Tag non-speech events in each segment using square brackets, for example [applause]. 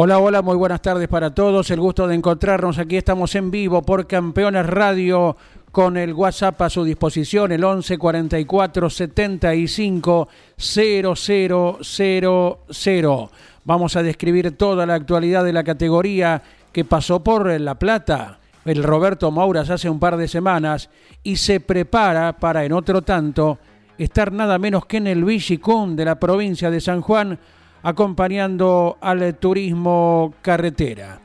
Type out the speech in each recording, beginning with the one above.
Hola, hola, muy buenas tardes para todos. El gusto de encontrarnos aquí. Estamos en vivo por Campeones Radio con el WhatsApp a su disposición, el 11 44 75 0000. Vamos a describir toda la actualidad de la categoría que pasó por La Plata, el Roberto Mauras hace un par de semanas y se prepara para en otro tanto estar nada menos que en el Villicún de la provincia de San Juan acompañando al turismo carretera.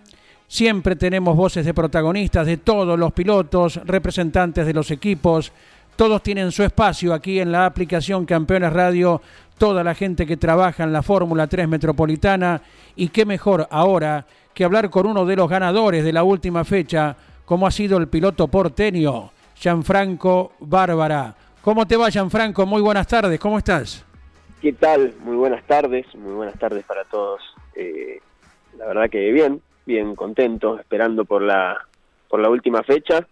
Siempre tenemos voces de protagonistas de todos los pilotos, representantes de los equipos. Todos tienen su espacio aquí en la aplicación Campeones Radio, toda la gente que trabaja en la Fórmula 3 Metropolitana. Y qué mejor ahora que hablar con uno de los ganadores de la última fecha, como ha sido el piloto porteño, Gianfranco Bárbara. ¿Cómo te va, Gianfranco? Muy buenas tardes, ¿cómo estás? ¿Qué tal? Muy buenas tardes, muy buenas tardes para todos. Eh, la verdad que bien, bien contento, esperando por la por la última fecha,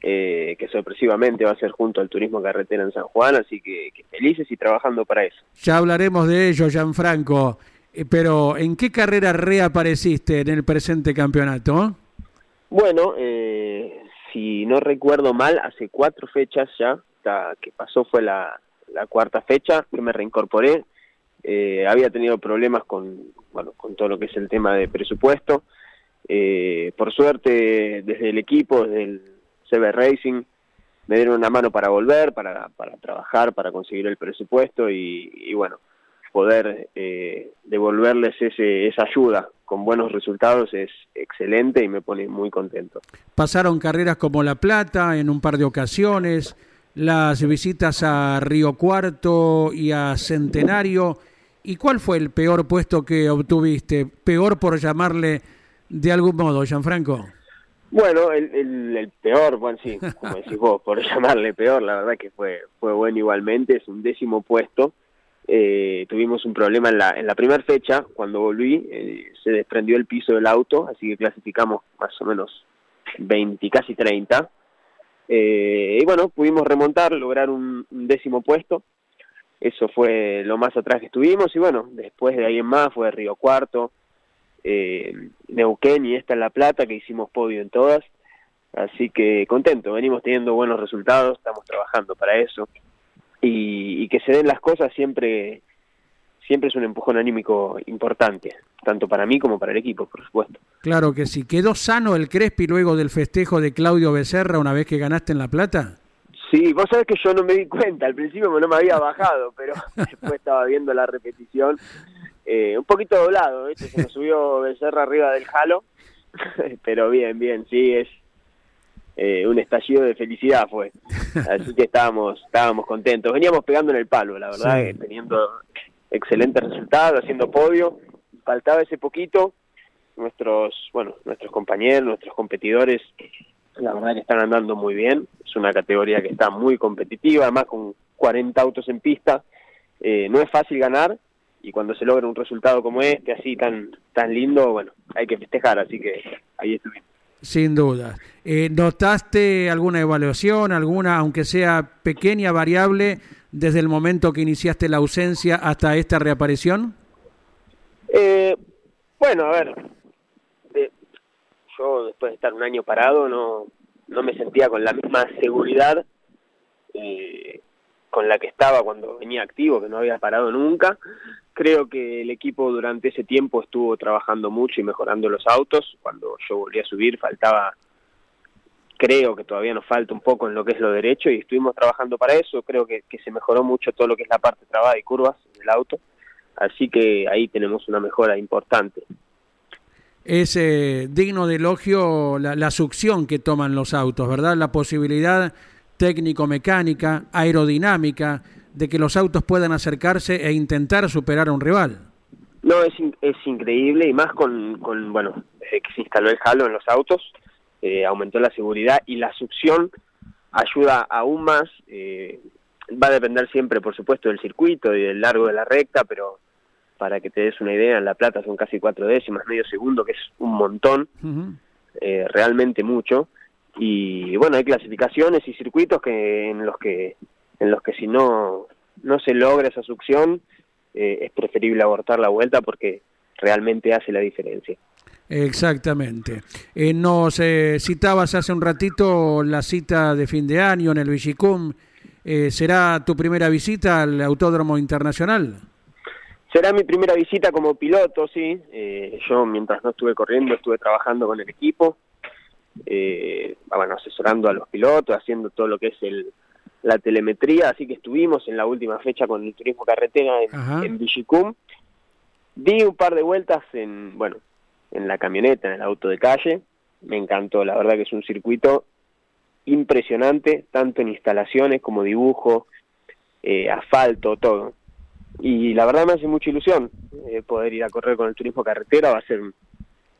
eh, que sorpresivamente va a ser junto al Turismo Carretera en San Juan, así que, felices y trabajando para eso. Ya hablaremos de ello, Gianfranco, eh, pero ¿en qué carrera reapareciste en el presente campeonato? Bueno, si no recuerdo mal, hace cuatro fechas ya, que pasó fue la, la cuarta fecha que me reincorporé. Eh, había tenido problemas con, bueno, con todo lo que es el tema de presupuesto. Eh, por suerte, desde el equipo, desde el CB Racing, me dieron una mano para volver, para, para trabajar, para conseguir el presupuesto y, bueno, poder eh, devolverles ese, esa ayuda con buenos resultados es excelente y me pone muy contento. Pasaron carreras como La Plata en un par de ocasiones, las visitas a Río Cuarto y a Centenario. ¿Y cuál fue el peor puesto que obtuviste? Peor por llamarle de algún modo, Gianfranco. Bueno, el, peor, bueno, sí, como decís vos, por [laughs] llamarle peor, la verdad que fue, fue bueno igualmente, es un décimo puesto. Eh, tuvimos un problema en la, en la primera fecha, cuando volví, eh, se desprendió el piso del auto, así que clasificamos más o menos 20, casi 30. Eh, y bueno, pudimos remontar, lograr un, décimo puesto. Eso fue lo más atrás que estuvimos. Y bueno, después de ahí más fue Río Cuarto, eh, Neuquén y esta en La Plata, que hicimos podio en todas. Así que contento, venimos teniendo buenos resultados, estamos trabajando para eso. Y que se den las cosas siempre siempre es un empujón anímico importante, tanto para mí como para el equipo, por supuesto. Claro que sí. ¿Quedó sano el Crespi luego del festejo de Claudio Becerra una vez que ganaste en La Plata? Sí, vos sabés que yo no me di cuenta, al principio no me había bajado, pero [laughs] después estaba viendo la repetición, eh, un poquito doblado, se me subió Becerra arriba del jalo, [laughs] pero bien, bien, sí, es eh, un estallido de felicidad fue, [laughs] así que estábamos, estábamos contentos, veníamos pegando en el palo, la verdad, teniendo excelente resultado, haciendo podio, faltaba ese poquito, nuestros, bueno, nuestros compañeros, nuestros competidores, la verdad que están andando muy bien, es una categoría que está muy competitiva, además con 40 autos en pista, eh, no es fácil ganar, y cuando se logra un resultado como este, así tan, tan lindo, bueno, hay que festejar, así que ahí estuvimos. Sin duda. Eh, ¿Notaste alguna evaluación, alguna, aunque sea pequeña variable, desde el momento que iniciaste la ausencia hasta esta reaparición? Eh, bueno, a ver, yo después de estar un año parado no, no me sentía con la misma seguridad eh, con la que estaba cuando venía activo, que no había parado nunca. Creo que el equipo durante ese tiempo estuvo trabajando mucho y mejorando los autos. Cuando yo volví a subir faltaba creo que todavía nos falta un poco en lo que es lo derecho y estuvimos trabajando para eso, creo que, se mejoró mucho todo lo que es la parte trabada y curvas del auto, así que ahí tenemos una mejora importante. Es eh, digno de elogio la, succión que toman los autos, ¿verdad? La posibilidad técnico-mecánica, aerodinámica, de que los autos puedan acercarse e intentar superar a un rival. No, es, es increíble y más con, con, bueno, que se instaló el halo en los autos, eh, aumentó la seguridad y la succión ayuda aún más. Eh, va a depender siempre, por supuesto, del circuito y del largo de la recta, pero para que te des una idea, en La Plata son casi cuatro décimas, medio segundo, que es un montón, eh, realmente mucho. Y bueno, hay clasificaciones y circuitos que en los que en los que si no no se logra esa succión eh, es preferible abortar la vuelta porque realmente hace la diferencia. Exactamente. Eh, nos eh, citabas hace un ratito la cita de fin de año en el Vigicum. Eh, ¿Será tu primera visita al Autódromo Internacional? Será mi primera visita como piloto, sí. Eh, yo mientras no estuve corriendo estuve trabajando con el equipo, eh, bueno, asesorando a los pilotos, haciendo todo lo que es el, la telemetría, así que estuvimos en la última fecha con el turismo carretera en, en Vigicum. Di un par de vueltas en, bueno, en la camioneta, en el auto de calle. Me encantó, la verdad que es un circuito impresionante, tanto en instalaciones como dibujo, eh, asfalto, todo. Y la verdad me hace mucha ilusión eh, poder ir a correr con el turismo carretera, va a ser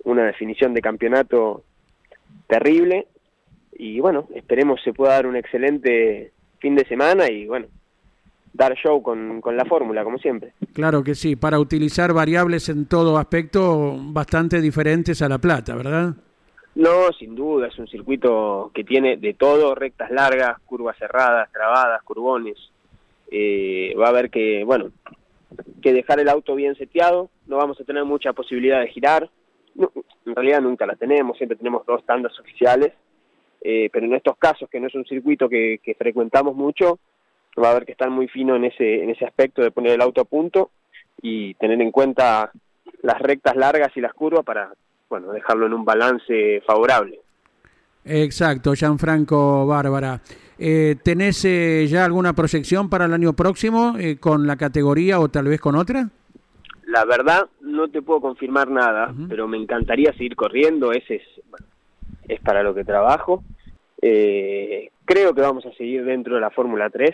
una definición de campeonato terrible y bueno, esperemos se pueda dar un excelente fin de semana y bueno, dar show con, con la fórmula, como siempre. Claro que sí, para utilizar variables en todo aspecto bastante diferentes a La Plata, ¿verdad? No, sin duda, es un circuito que tiene de todo, rectas largas, curvas cerradas, trabadas, curbones. Eh, va a haber que, bueno, que dejar el auto bien seteado, no vamos a tener mucha posibilidad de girar, no, en realidad nunca la tenemos, siempre tenemos dos tandas oficiales, eh, pero en estos casos, que no es un circuito que, que frecuentamos mucho, va a haber que estar muy fino en ese, en ese aspecto de poner el auto a punto y tener en cuenta las rectas largas y las curvas para bueno dejarlo en un balance favorable. Exacto, Gianfranco Bárbara. Eh, ¿Tenés eh, ya alguna proyección para el año próximo eh, con la categoría o tal vez con otra? La verdad no te puedo confirmar nada, uh -huh. pero me encantaría seguir corriendo, ese es, bueno, es para lo que trabajo. Eh, creo que vamos a seguir dentro de la Fórmula 3,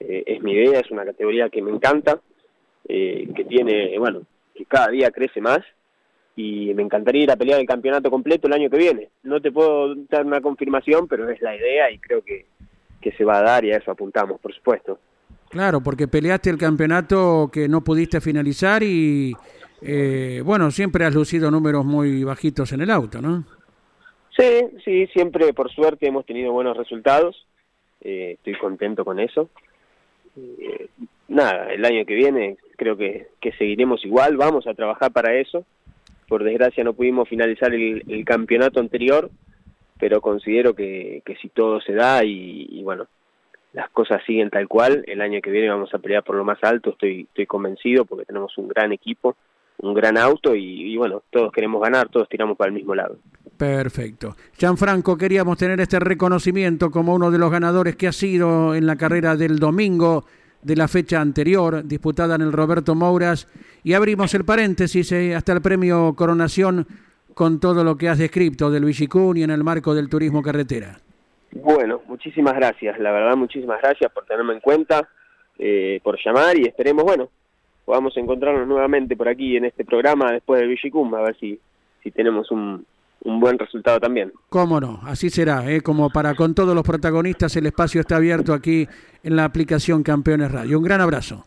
eh, es mi idea, es una categoría que me encanta, eh, que tiene, bueno, que cada día crece más y me encantaría ir a pelear el campeonato completo el año que viene. No te puedo dar una confirmación, pero es la idea y creo que, que se va a dar y a eso apuntamos, por supuesto. Claro, porque peleaste el campeonato que no pudiste finalizar y, eh, bueno, siempre has lucido números muy bajitos en el auto, ¿no? Sí, sí, siempre por suerte hemos tenido buenos resultados, eh, estoy contento con eso. Nada, el año que viene creo que, seguiremos igual, vamos a trabajar para eso. Por desgracia no pudimos finalizar el, el campeonato anterior, pero considero que, que si todo se da y, y, bueno, las cosas siguen tal cual, el año que viene vamos a pelear por lo más alto, estoy, estoy convencido porque tenemos un gran equipo, un gran auto y, y bueno, todos queremos ganar, todos tiramos para el mismo lado. Perfecto. Gianfranco, queríamos tener este reconocimiento como uno de los ganadores que ha sido en la carrera del domingo de la fecha anterior, disputada en el Roberto Mouras, y abrimos el paréntesis eh, hasta el premio Coronación con todo lo que has descrito del Villicún y en el marco del turismo carretera. Bueno, muchísimas gracias, la verdad muchísimas gracias por tenerme en cuenta, eh, por llamar y esperemos, bueno, podamos encontrarnos nuevamente por aquí en este programa después del Villicum, a ver si, si tenemos un, un buen resultado también. Cómo no, así será, ¿eh? como para con todos los protagonistas el espacio está abierto aquí en la aplicación Campeones Radio. Un gran abrazo.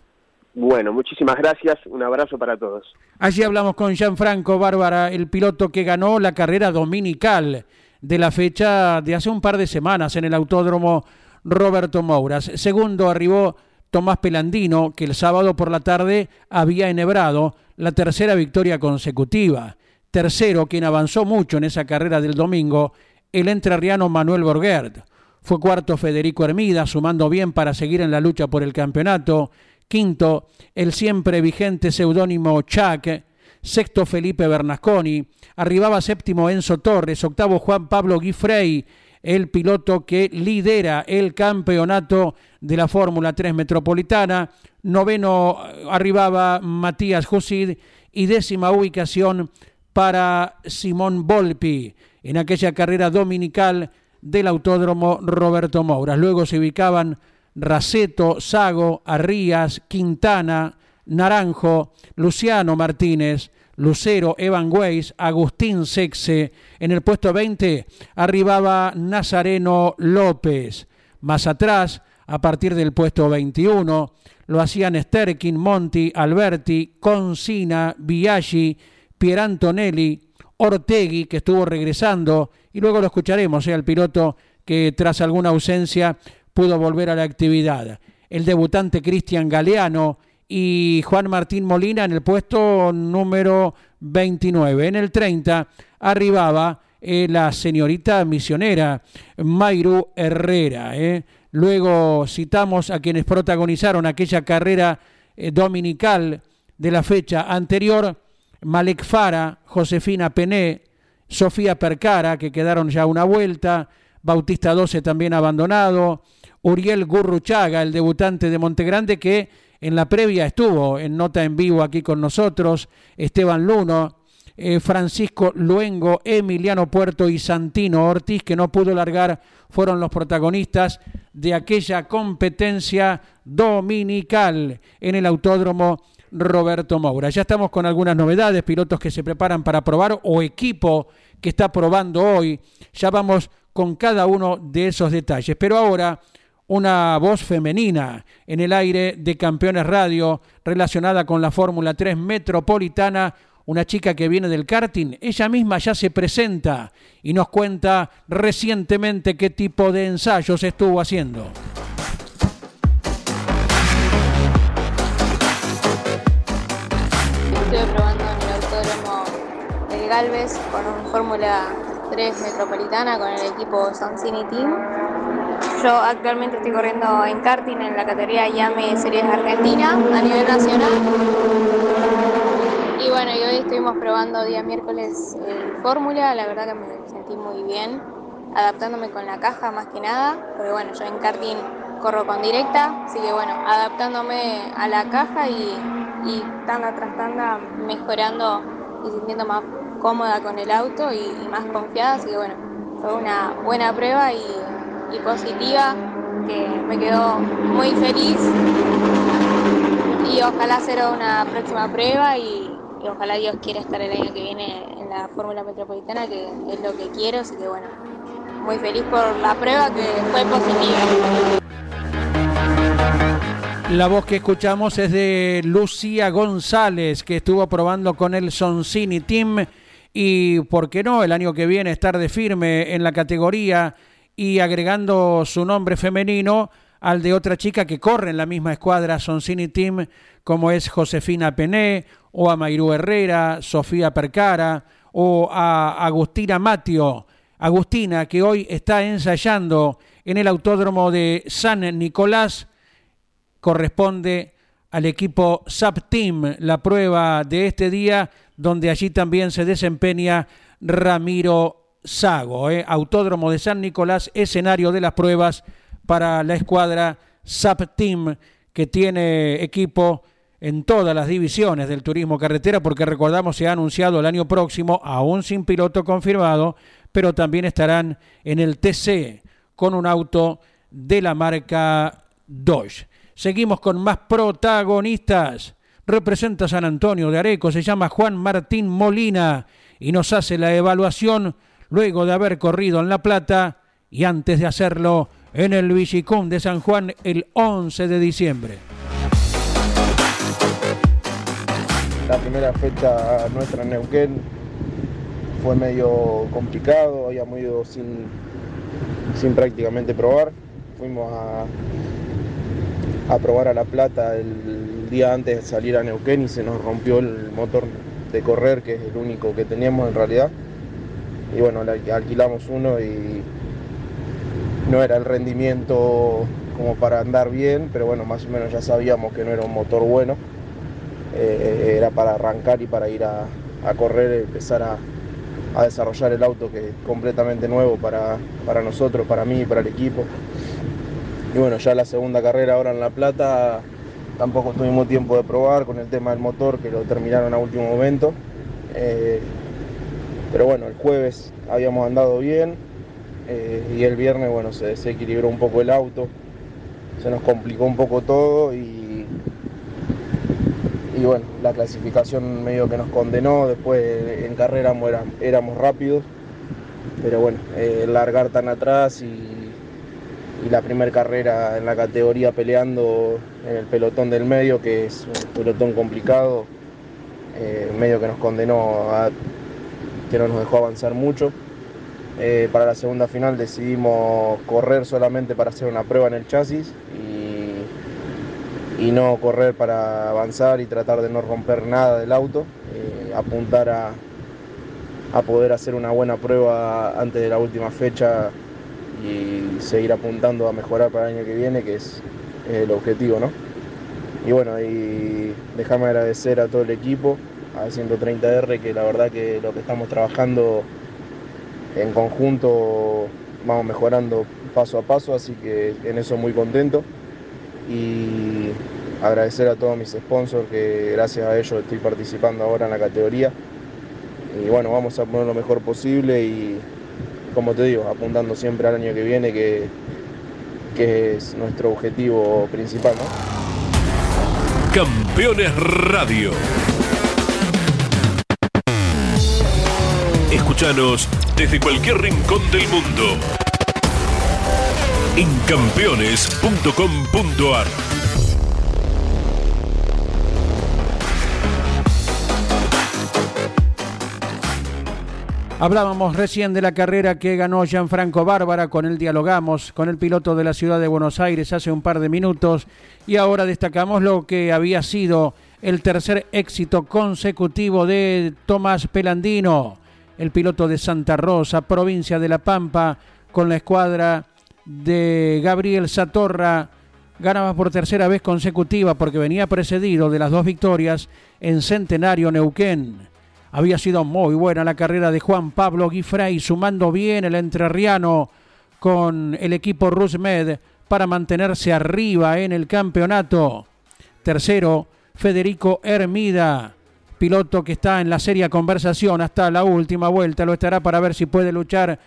Bueno, muchísimas gracias, un abrazo para todos. Allí hablamos con Gianfranco Bárbara, el piloto que ganó la carrera dominical de la fecha de hace un par de semanas en el Autódromo Roberto Mouras. Segundo arribó Tomás Pelandino, que el sábado por la tarde había enhebrado la tercera victoria consecutiva. Tercero, quien avanzó mucho en esa carrera del domingo, el entrerriano Manuel Borguert. Fue cuarto Federico Hermida, sumando bien para seguir en la lucha por el campeonato. Quinto, el siempre vigente seudónimo Chuck. Sexto, Felipe Bernasconi. Arribaba séptimo Enzo Torres. Octavo, Juan Pablo Guifrey, el piloto que lidera el campeonato de la Fórmula 3 Metropolitana. Noveno, arribaba Matías Jusid. Y décima ubicación para Simón Volpi en aquella carrera dominical del Autódromo Roberto Mouras. Luego se ubicaban Raceto, Sago, Arrías, Quintana, Naranjo, Luciano Martínez, Lucero, Evan Weiss, Agustín Sexe. En el puesto 20 arribaba Nazareno López. Más atrás, a partir del puesto 21, lo hacían Sterkin, Monti, Alberti, Consina, Biaggi, Pierantonelli, Ortegui, que estuvo regresando, y luego lo escucharemos, ¿eh? el piloto que tras alguna ausencia pudo volver a la actividad. El debutante Cristian Galeano y Juan Martín Molina en el puesto número 29. En el 30 arribaba eh, la señorita misionera Mayru Herrera. Eh. Luego citamos a quienes protagonizaron aquella carrera eh, dominical de la fecha anterior, Malek Fara, Josefina Pené, Sofía Percara, que quedaron ya una vuelta, Bautista 12 también abandonado, Uriel Gurruchaga, el debutante de Montegrande, que en la previa estuvo en nota en vivo aquí con nosotros, Esteban Luno, eh, Francisco Luengo, Emiliano Puerto y Santino Ortiz, que no pudo largar, fueron los protagonistas de aquella competencia dominical en el autódromo Roberto Moura. Ya estamos con algunas novedades, pilotos que se preparan para probar o equipo que está probando hoy. Ya vamos con cada uno de esos detalles. Pero ahora una voz femenina en el aire de Campeones Radio relacionada con la Fórmula 3 Metropolitana, una chica que viene del karting, ella misma ya se presenta y nos cuenta recientemente qué tipo de ensayos estuvo haciendo. Galvez con un Fórmula 3 Metropolitana con el equipo Soncini Team. Yo actualmente estoy corriendo en karting en la categoría Yame Series Argentina a nivel nacional. Y bueno, hoy estuvimos probando día miércoles el Fórmula, la verdad que me sentí muy bien, adaptándome con la caja más que nada, porque bueno, yo en karting corro con directa, así que bueno, adaptándome a la caja y, y tanda tras tanda mejorando y sintiendo más cómoda con el auto y, más confiada, así que bueno, fue una buena prueba y, positiva que me quedó muy feliz y ojalá será una próxima prueba y, y ojalá Dios quiera estar el año que viene en la Fórmula Metropolitana, que es lo que quiero, así que bueno, muy feliz por la prueba que fue positiva. La voz que escuchamos es de Lucía González, que estuvo probando con el Soncini Team y, ¿por qué no?, el año que viene estar de firme en la categoría y agregando su nombre femenino al de otra chica que corre en la misma escuadra Soncini Team, como es Josefina Pené, o a Mayrú Herrera, Sofía Percara, o a Agustina Matio. Agustina, que hoy está ensayando en el autódromo de San Nicolás, corresponde al equipo SAP Team, la prueba de este día, donde allí también se desempeña Ramiro Sago. ¿eh? Autódromo de San Nicolás, escenario de las pruebas para la escuadra SAP Team, que tiene equipo en todas las divisiones del turismo carretera, porque recordamos se ha anunciado el año próximo, aún sin piloto confirmado, pero también estarán en el TC con un auto de la marca Dodge. Seguimos con más protagonistas. Representa San Antonio de Areco, se llama Juan Martín Molina y nos hace la evaluación luego de haber corrido en La Plata y antes de hacerlo en el Villicum de San Juan el 11 de diciembre. La primera fecha nuestra en Neuquén fue medio complicado, habíamos ido sin, sin prácticamente probar. Fuimos a, a probar a La Plata el día antes de salir a Neuquén y se nos rompió el motor de correr, que es el único que teníamos en realidad. Y bueno, alquilamos uno y no era el rendimiento como para andar bien, pero bueno, más o menos ya sabíamos que no era un motor bueno. Eh, era para arrancar y para ir a, correr, empezar a, desarrollar el auto que es completamente nuevo para, para nosotros, para mí y para el equipo. Y bueno, ya la segunda carrera ahora en La Plata tampoco tuvimos tiempo de probar con el tema del motor que lo terminaron a último momento. Eh, pero bueno, el jueves habíamos andado bien, eh, y el viernes, bueno, se, equilibró un poco el auto. se nos complicó un poco todo y, y bueno, la clasificación medio que nos condenó, después en carrera éramos, rápidos, pero bueno, eh, largar tan atrás y, la primera carrera en la categoría peleando en el pelotón del medio, que es un pelotón complicado, eh, medio que nos condenó a que no nos dejó avanzar mucho. Eh, para la segunda final decidimos correr solamente para hacer una prueba en el chasis y, no correr para avanzar y tratar de no romper nada del auto, eh, apuntar a, poder hacer una buena prueba antes de la última fecha y seguir apuntando a mejorar para el año que viene, que es, el objetivo, ¿no? Y bueno, y déjame agradecer a todo el equipo, a 130R, que la verdad que lo que estamos trabajando en conjunto vamos mejorando paso a paso, así que en eso muy contento. Y agradecer a todos mis sponsors, que gracias a ellos estoy participando ahora en la categoría. Y bueno, vamos a poner lo mejor posible y, como te digo, apuntando siempre al año que viene, que, que es nuestro objetivo principal. Campeones Radio. Escúchanos desde cualquier rincón del mundo en campeones.com.ar. Hablábamos recién de la carrera que ganó Gianfranco Bárbara, con él dialogamos con el piloto de la ciudad de Buenos Aires hace un par de minutos y ahora destacamos lo que había sido el tercer éxito consecutivo de Tomás Pelandino el piloto de Santa Rosa, provincia de La Pampa, con la escuadra de Gabriel Satorra. Ganaba por tercera vez consecutiva porque venía precedido de las dos victorias en Centenario Neuquén. Había sido muy buena la carrera de Juan Pablo Guifrey, sumando bien el entrerriano con el equipo Rusmed para mantenerse arriba en el campeonato. Tercero, Federico Hermida piloto que está en la seria conversación hasta la última vuelta, lo estará para ver si puede luchar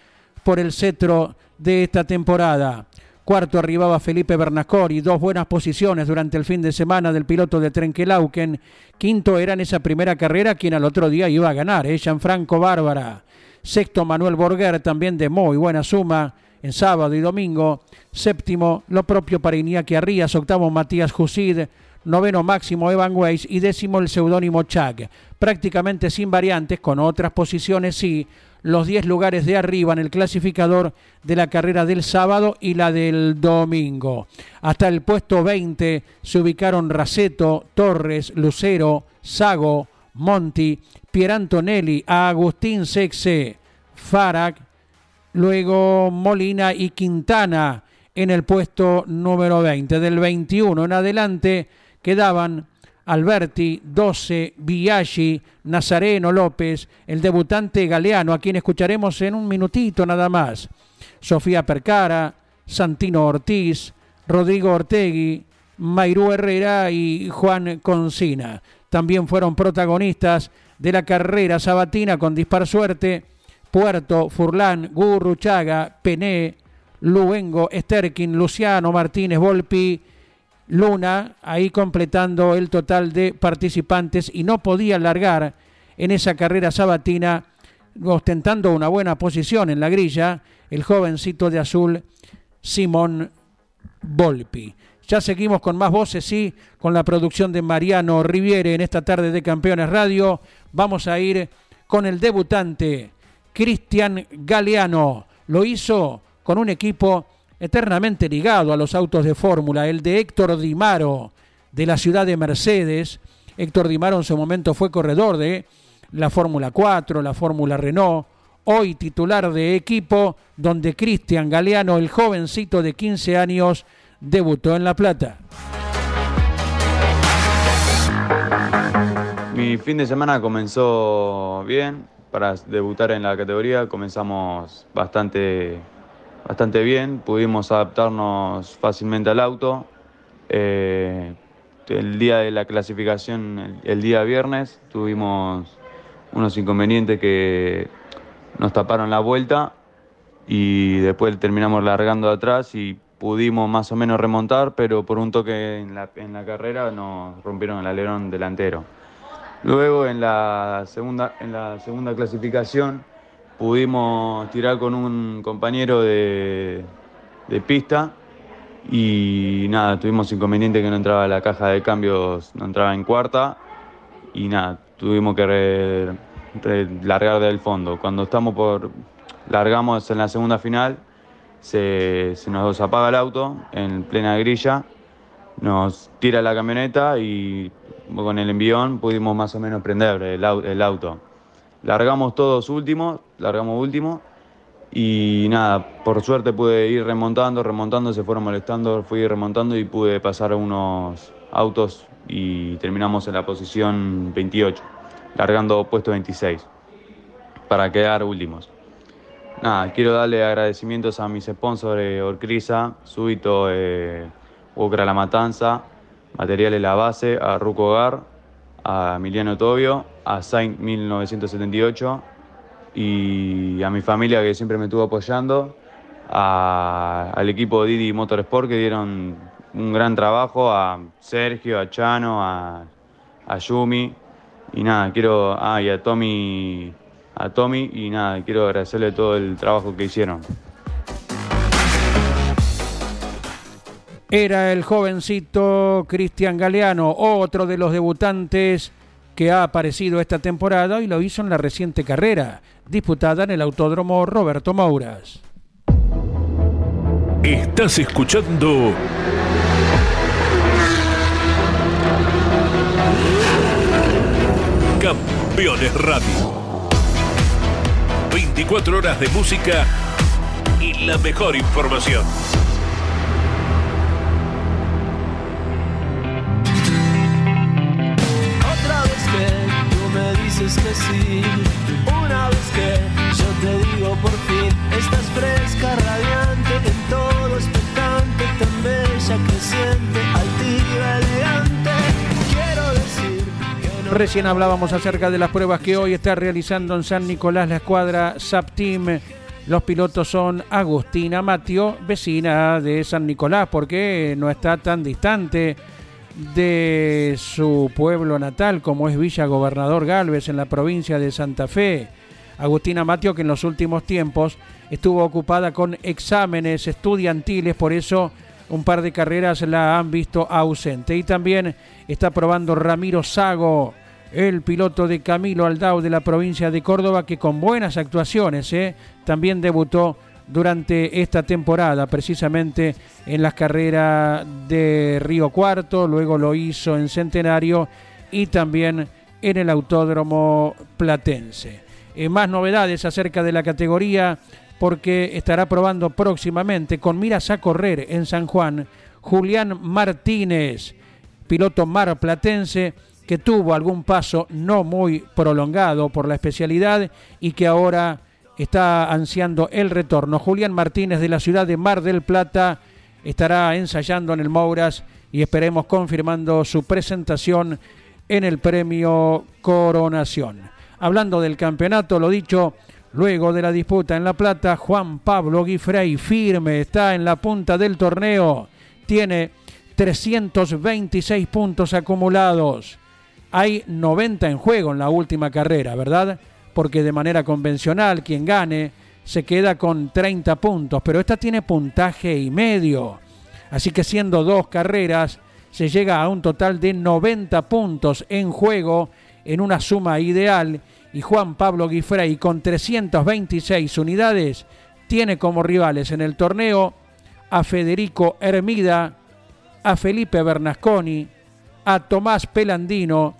por el cetro de esta temporada. Cuarto arribaba Felipe Bernascori, dos buenas posiciones durante el fin de semana del piloto de Trenkelauken. Quinto era en esa primera carrera quien al otro día iba a ganar, ¿eh? Gianfranco Bárbara. Sexto Manuel Borger, también de muy buena suma en sábado y domingo. Séptimo, lo propio para Iñaki Arrías. Octavo, Matías Jusid noveno máximo Evan Weiss y décimo el seudónimo Chag. Prácticamente sin variantes, con otras posiciones sí, los 10 lugares de arriba en el clasificador de la carrera del sábado y la del domingo. Hasta el puesto 20 se ubicaron Raceto, Torres, Lucero, Sago, Monti, Pierantonelli, Agustín Sexe, Farag, luego Molina y Quintana en el puesto número 20. Del 21 en adelante quedaban Alberti, 12, Biaggi, Nazareno López, el debutante Galeano, a quien escucharemos en un minutito nada más. Sofía Percara, Santino Ortiz, Rodrigo Ortegui, Mairú Herrera y Juan Concina. También fueron protagonistas de la carrera sabatina con dispar suerte. Puerto, Furlán, Gurruchaga, Pené, Luengo, Esterkin, Luciano Martínez Volpi Luna, ahí completando el total de participantes y no podía largar en esa carrera sabatina ostentando una buena posición en la grilla el jovencito de azul Simón Volpi. Ya seguimos con más voces, sí, con la producción de Mariano Riviere en esta tarde de Campeones Radio. Vamos a ir con el debutante Cristian Galeano. Lo hizo con un equipo eternamente ligado a los autos de fórmula, el de Héctor Dimaro, de la ciudad de Mercedes. Héctor Dimaro en su momento fue corredor de la Fórmula 4, la Fórmula Renault, hoy titular de equipo donde Cristian Galeano, el jovencito de 15 años, debutó en La Plata. Mi fin de semana comenzó bien para debutar en la categoría, comenzamos bastante bastante bien, pudimos adaptarnos fácilmente al auto. Eh, el día de la clasificación, el, día viernes, tuvimos unos inconvenientes que nos taparon la vuelta y después terminamos largando atrás y pudimos más o menos remontar, pero por un toque en la, en la carrera nos rompieron el alerón delantero. Luego en la segunda, en la segunda clasificación pudimos tirar con un compañero de, pista y nada, tuvimos inconveniente que no entraba la caja de cambios, no entraba en cuarta y nada, tuvimos que largar del fondo. Cuando estamos por, largamos en la segunda final, se, nos apaga el auto en plena grilla, nos tira la camioneta y con el envión pudimos más o menos prender el auto. Largamos todos últimos, largamos último y nada, por suerte pude ir remontando, remontando, se fueron molestando, fui remontando y pude pasar unos autos y terminamos en la posición 28, largando puesto 26 para quedar últimos. Nada, quiero darle agradecimientos a mis sponsors Orcrisa, Súbito, eh, La Matanza, Materiales La Base, a Ruco Hogar, a Emiliano Tobio, a Saint 1978 y a mi familia que siempre me estuvo apoyando, al equipo Didi Motorsport que dieron un gran trabajo, a Sergio, a Chano, a, Yumi y nada, quiero, ah, y a Tommy, a Tommy y nada, quiero agradecerle todo el trabajo que hicieron. Era el jovencito Cristian Galeano, otro de los debutantes que ha aparecido esta temporada y lo hizo en la reciente carrera, disputada en el Autódromo Roberto Mouras. Estás escuchando Campeones Radio. 24 horas de música y la mejor información. Dices que sí. Una vez que yo te digo por fin, estás fresca, radiante, en todo expectante, tan bella, creciente, altiva, elegante. Quiero decir que no Recién hablábamos acerca de las pruebas que hoy está realizando en San Nicolás la escuadra SAP Team. Los pilotos son Agustina Matio, vecina de San Nicolás, porque no está tan distante de su pueblo natal, como es Villa Gobernador Galvez, en la provincia de Santa Fe. Agustina Matio, que en los últimos tiempos estuvo ocupada con exámenes estudiantiles, por eso un par de carreras la han visto ausente. Y también está probando Ramiro Sago, el piloto de Camilo Aldao de la provincia de Córdoba, que con buenas actuaciones ¿eh? también debutó durante esta temporada, precisamente en las carreras de Río Cuarto, luego lo hizo en Centenario y también en el Autódromo Platense. Eh, más novedades acerca de la categoría porque estará probando próximamente con miras a correr en San Juan Julián Martínez, piloto mar platense que tuvo algún paso no muy prolongado por la especialidad y que ahora está ansiando el retorno. Julián Martínez de la ciudad de Mar del Plata estará ensayando en el Mouras y esperemos confirmando su presentación en el premio Coronación. Hablando del campeonato, lo dicho, luego de la disputa en La Plata, Juan Pablo Guifrey firme está en la punta del torneo, tiene 326 puntos acumulados. Hay 90 en juego en la última carrera, ¿verdad? Porque de manera convencional quien gane se queda con 30 puntos, pero esta tiene puntaje y medio. Así que siendo dos carreras, se llega a un total de 90 puntos en juego en una suma ideal y Juan Pablo Guifrey con 326 unidades tiene como rivales en el torneo a Federico Hermida, a Felipe Bernasconi, a Tomás Pelandino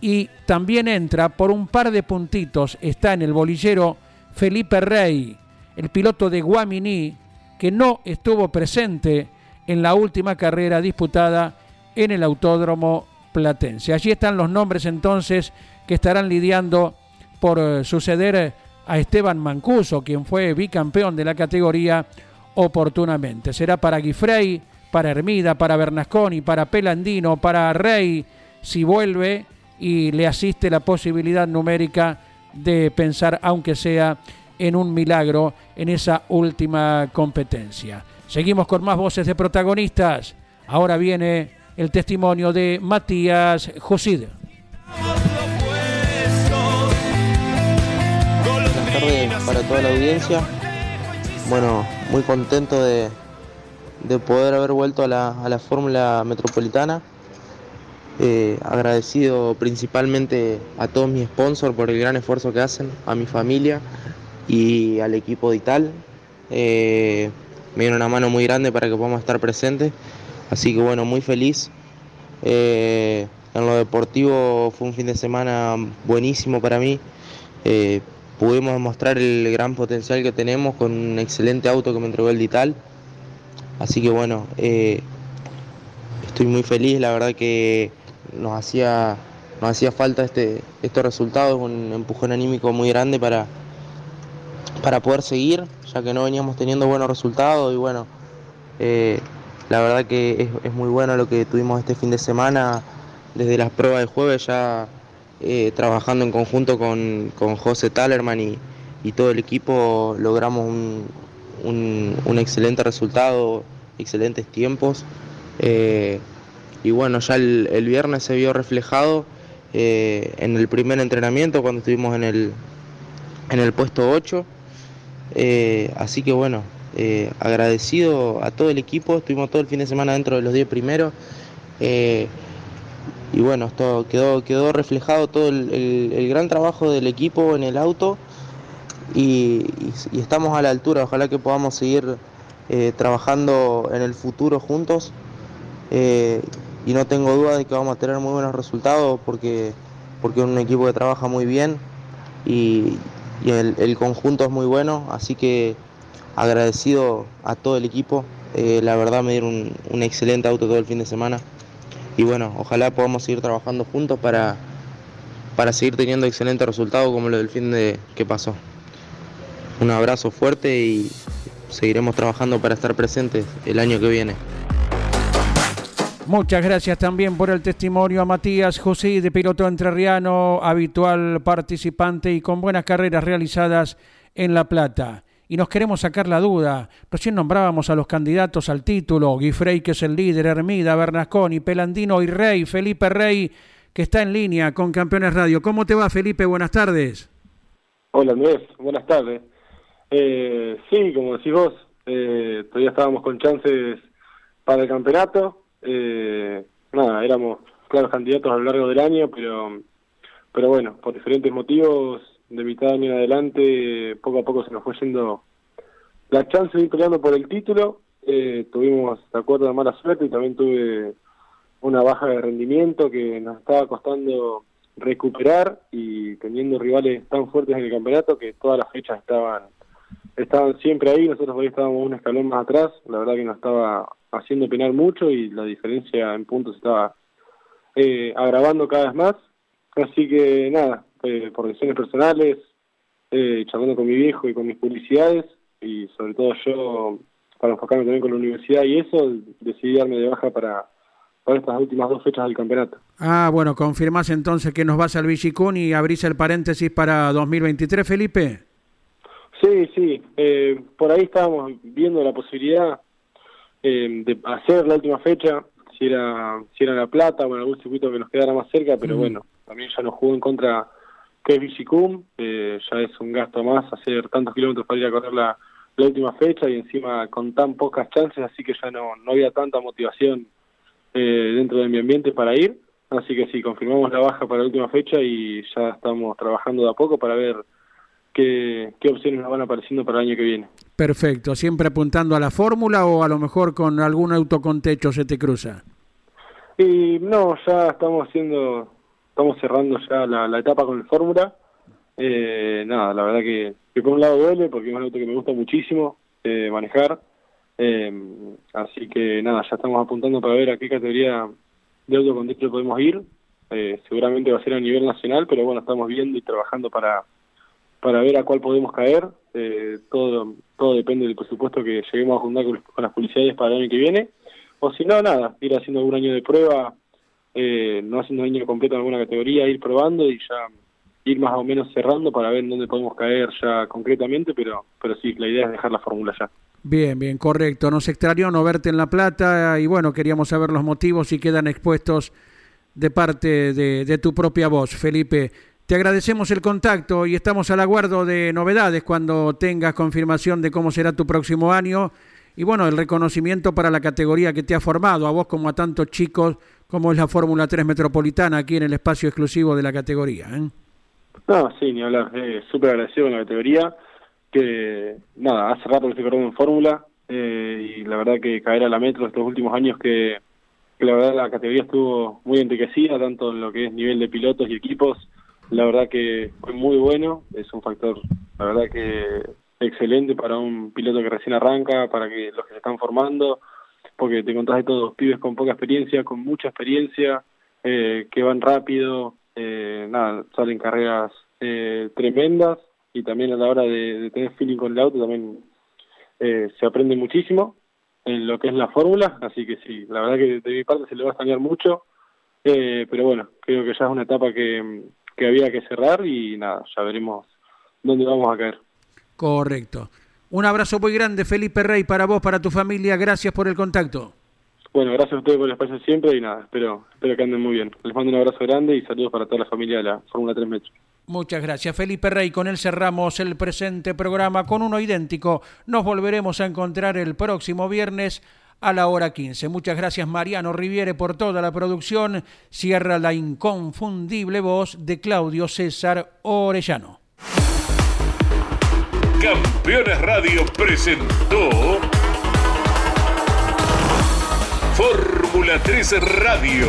y también entra por un par de puntitos, está en el bolillero Felipe Rey, el piloto de Guamini, que no estuvo presente en la última carrera disputada en el Autódromo Platense. Allí están los nombres entonces que estarán lidiando por eh, suceder a Esteban Mancuso, quien fue bicampeón de la categoría oportunamente. Será para Guifrey, para Hermida, para Bernasconi, para Pelandino, para Rey, si vuelve y le asiste la posibilidad numérica de pensar, aunque sea en un milagro, en esa última competencia. Seguimos con más voces de protagonistas. Ahora viene el testimonio de Matías Josid. Buenas tardes para toda la audiencia. Bueno, muy contento de, de poder haber vuelto a la, a la Fórmula Metropolitana. Eh, agradecido principalmente a todos mis sponsors por el gran esfuerzo que hacen, a mi familia y al equipo de Ital. Eh, me dieron una mano muy grande para que podamos estar presentes. Así que bueno, muy feliz. Eh, en lo deportivo fue un fin de semana buenísimo para mí. Pudimos demostrar el gran potencial que tenemos con un excelente auto que me entregó el Dital. Así que bueno, estoy muy feliz, la verdad que nos hacía, nos hacía falta este, estos resultados, un empujón anímico muy grande para, para poder seguir, ya que no veníamos teniendo buenos resultados y bueno, eh, la verdad que es, es, muy bueno lo que tuvimos este fin de semana, desde las pruebas de jueves ya eh, trabajando en conjunto con, con José Talerman y, y, todo el equipo logramos un, un, excelente resultado, excelentes tiempos. Eh, y bueno, ya el, viernes se vio reflejado eh, en el primer entrenamiento cuando estuvimos en el, en el puesto 8. Eh, así que bueno, eh, agradecido a todo el equipo, estuvimos todo el fin de semana dentro de los 10 primeros. Y bueno, esto quedó, quedó reflejado todo el, el, gran trabajo del equipo en el auto y, estamos a la altura, ojalá que podamos seguir trabajando en el futuro juntos y no tengo duda de que vamos a tener muy buenos resultados porque, porque es un equipo que trabaja muy bien y, y el, el, conjunto es muy bueno, así que agradecido a todo el equipo. Eh, la verdad me dieron un, un, excelente auto todo el fin de semana y bueno, ojalá podamos seguir trabajando juntos para, para seguir teniendo excelentes resultados como lo del fin de que pasó. Un abrazo fuerte y seguiremos trabajando para estar presentes el año que viene. Muchas gracias también por el testimonio a Matías José, de piloto entrerriano, habitual participante y con buenas carreras realizadas en La Plata. Y nos queremos sacar la duda. Recién nombrábamos a los candidatos al título. Guifrey, que es el líder, Hermida, Bernasconi, Pelandino y Rey, Felipe Rey, que está en línea con Campeones Radio. ¿Cómo te va, Felipe? Buenas tardes. Hola, Andrés. Buenas tardes. Eh, sí, como decís vos, eh, todavía estábamos con chances para el campeonato eh, nada, éramos claros candidatos a lo largo del año, pero, pero bueno, por diferentes motivos, de mitad de año en adelante, poco a poco se nos fue yendo la chance de ir peleando por el título. Eh, tuvimos, de acuerdo, de mala suerte y también tuve una baja de rendimiento que nos estaba costando recuperar y teniendo rivales tan fuertes en el campeonato que todas las fechas estaban estaban siempre ahí, nosotros hoy estábamos un escalón más atrás, la verdad que nos estaba haciendo penar mucho y la diferencia en puntos estaba eh, agravando cada vez más. Así que nada, eh, por decisiones personales, eh, charlando con mi viejo y con mis publicidades, y sobre todo yo, para enfocarme también con la universidad y eso, decidí darme de baja para, para estas últimas dos fechas del campeonato. Ah, bueno, confirmás entonces que nos vas al Villicún y abrís el paréntesis para 2023, Felipe. Sí, sí, eh, por ahí estábamos viendo la posibilidad eh, de hacer la última fecha, si era si era La Plata o en algún circuito que nos quedara más cerca, pero mm. bueno, también ya nos jugó en contra que es Villicum, eh, ya es un gasto más hacer tantos kilómetros para ir a correr la, la, última fecha y encima con tan pocas chances, así que ya no, no había tanta motivación eh, dentro de mi ambiente para ir, así que sí, confirmamos la baja para la última fecha y ya estamos trabajando de a poco para ver qué, qué opciones nos van apareciendo para el año que viene. Perfecto, siempre apuntando a la fórmula o a lo mejor con algún auto con techo se te cruza. Y no, ya estamos haciendo, estamos cerrando ya la, etapa con el fórmula. Eh, nada, la verdad que, que, por un lado duele porque es un auto que me gusta muchísimo eh, manejar. Eh, así que nada, ya estamos apuntando para ver a qué categoría de auto con techo podemos ir. Eh, seguramente va a ser a nivel nacional, pero bueno, estamos viendo y trabajando para para ver a cuál podemos caer. Eh, todo todo depende del presupuesto que lleguemos a juntar con, las publicidades para el año que viene. O si no, nada, ir haciendo algún año de prueba, eh, no haciendo un año completo en alguna categoría, ir probando y ya ir más o menos cerrando para ver en dónde podemos caer ya concretamente, pero, pero sí, la idea es dejar la fórmula ya. Bien, bien, correcto. Nos extrañó no verte en La Plata y bueno, queríamos saber los motivos y quedan expuestos de parte de tu propia voz, Felipe. Te agradecemos el contacto y estamos al aguardo de novedades cuando tengas confirmación de cómo será tu próximo año y bueno, el reconocimiento para la categoría que te ha formado, a vos como a tantos chicos como es la Fórmula 3 Metropolitana aquí en el espacio exclusivo de la categoría. ¿eh? No, sí, ni hablar. Eh, Súper agradecido con la categoría, que nada, hace rato que estoy corriendo en Fórmula eh, y la verdad que caer a la Metro estos últimos años que, que la verdad la categoría estuvo muy enriquecida, tanto en lo que es nivel de pilotos y equipos, la verdad que fue muy bueno, es un factor, la verdad que excelente para un piloto que recién arranca, para que los que se están formando, porque te contás de todos, pibes con poca experiencia, con mucha experiencia, eh, que van rápido, eh, nada, salen carreras eh, tremendas y también a la hora de, tener feeling con el auto también eh, se aprende muchísimo en lo que es la fórmula, así que sí, la verdad que de mi parte se le va a extrañar mucho, eh, pero bueno, creo que ya es una etapa que, que había que cerrar y nada, ya veremos dónde vamos a caer. Correcto. Un abrazo muy grande, Felipe Rey, para vos, para tu familia. Gracias por el contacto. Bueno, gracias a ustedes por el espacio siempre y nada, espero, espero que anden muy bien. Les mando un abrazo grande y saludos para toda la familia de la Fórmula 3 Metro. Muchas gracias, Felipe Rey. Con él cerramos el presente programa con uno idéntico. Nos volveremos a encontrar el próximo viernes a la hora 15. Muchas gracias, Mariano Riviere, por toda la producción. Cierra la inconfundible voz de Claudio César Orellano. Campeones Radio presentó Fórmula 3 Radio.